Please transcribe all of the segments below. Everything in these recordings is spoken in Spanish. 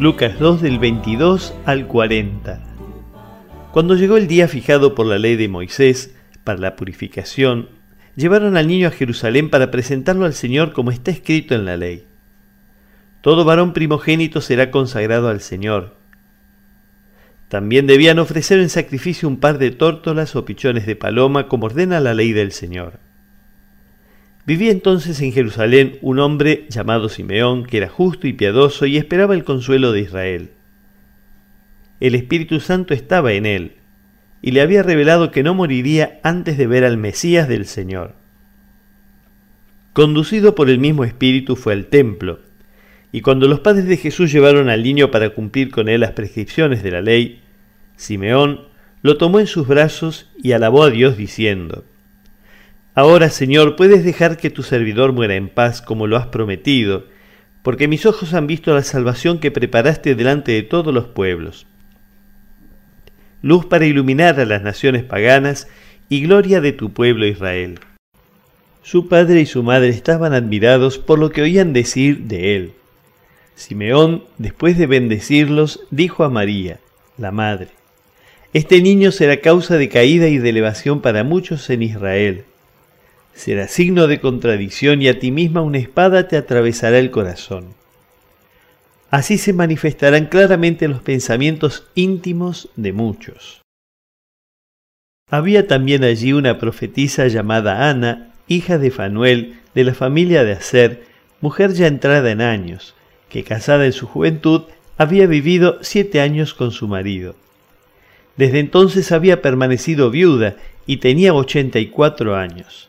Lucas 2 del 22 al 40. Cuando llegó el día fijado por la ley de Moisés para la purificación, llevaron al niño a Jerusalén para presentarlo al Señor como está escrito en la ley. Todo varón primogénito será consagrado al Señor. También debían ofrecer en sacrificio un par de tórtolas o pichones de paloma como ordena la ley del Señor. Vivía entonces en Jerusalén un hombre llamado Simeón, que era justo y piadoso y esperaba el consuelo de Israel. El Espíritu Santo estaba en él, y le había revelado que no moriría antes de ver al Mesías del Señor. Conducido por el mismo Espíritu fue al templo, y cuando los padres de Jesús llevaron al niño para cumplir con él las prescripciones de la ley, Simeón lo tomó en sus brazos y alabó a Dios diciendo, Ahora, Señor, puedes dejar que tu servidor muera en paz como lo has prometido, porque mis ojos han visto la salvación que preparaste delante de todos los pueblos. Luz para iluminar a las naciones paganas y gloria de tu pueblo Israel. Su padre y su madre estaban admirados por lo que oían decir de él. Simeón, después de bendecirlos, dijo a María, la madre, Este niño será causa de caída y de elevación para muchos en Israel será signo de contradicción y a ti misma una espada te atravesará el corazón. Así se manifestarán claramente los pensamientos íntimos de muchos. Había también allí una profetisa llamada Ana, hija de Fanuel, de la familia de Aser, mujer ya entrada en años, que casada en su juventud había vivido siete años con su marido. Desde entonces había permanecido viuda y tenía ochenta y cuatro años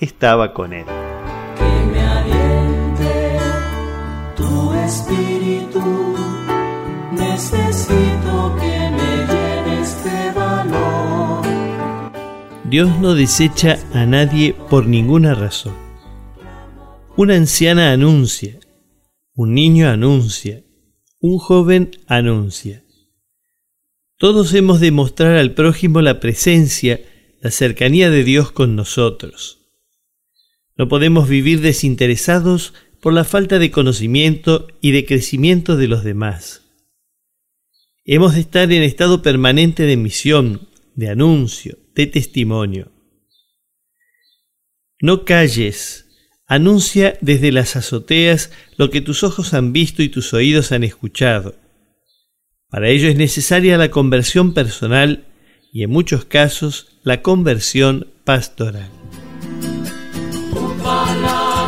estaba con él. Que me aliente tu espíritu, necesito que me llenes de valor. Dios no desecha a nadie por ninguna razón. Una anciana anuncia, un niño anuncia, un joven anuncia. Todos hemos de mostrar al prójimo la presencia, la cercanía de Dios con nosotros. No podemos vivir desinteresados por la falta de conocimiento y de crecimiento de los demás. Hemos de estar en estado permanente de misión, de anuncio, de testimonio. No calles, anuncia desde las azoteas lo que tus ojos han visto y tus oídos han escuchado. Para ello es necesaria la conversión personal y en muchos casos la conversión pastoral.